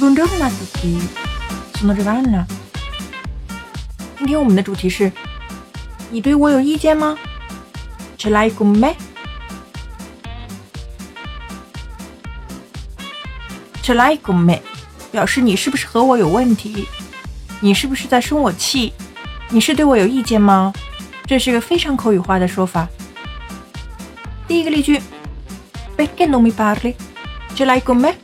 Buongiorno a tutti, sono Giovanna。今天我们的主题是：你对我有意见吗？Ce l'hai con me? Ce l'hai con me 表示你是不是和我有问题？你是不是在生我气？你是对我有意见吗？这是个非常口语化的说法。第一个例句：Perché non mi parli? Ce l'hai con me?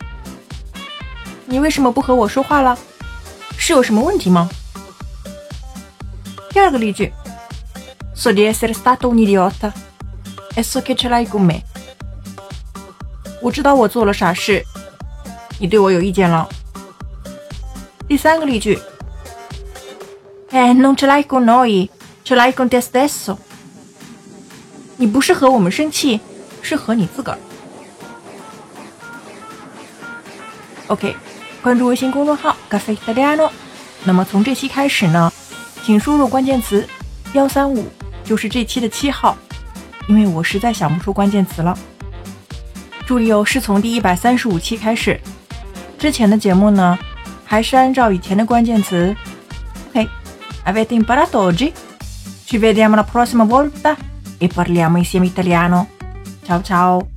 你为什么不和我说话了？是有什么问题吗？第二个例句：So di essere stato un idiota e so che ce l'hai con me。我知道我做了傻事，你对我有意见了。第三个例句，E non ce l'hai con noi, ce l'hai con te stesso。你不是和我们生气，是和你自个儿。OK，关注微信公众号“咖啡意大利诺”。那么从这期开始呢，请输入关键词“幺三五”，就是这期的七号，因为我实在想不出关键词了。注意哦，是从第一百三十五期开始，之前的节目呢，还是按照以前的关键词。OK，avete imparato oggi? Ci vediamo la prossima volta. e parliamo insieme italiano. Ciao ciao!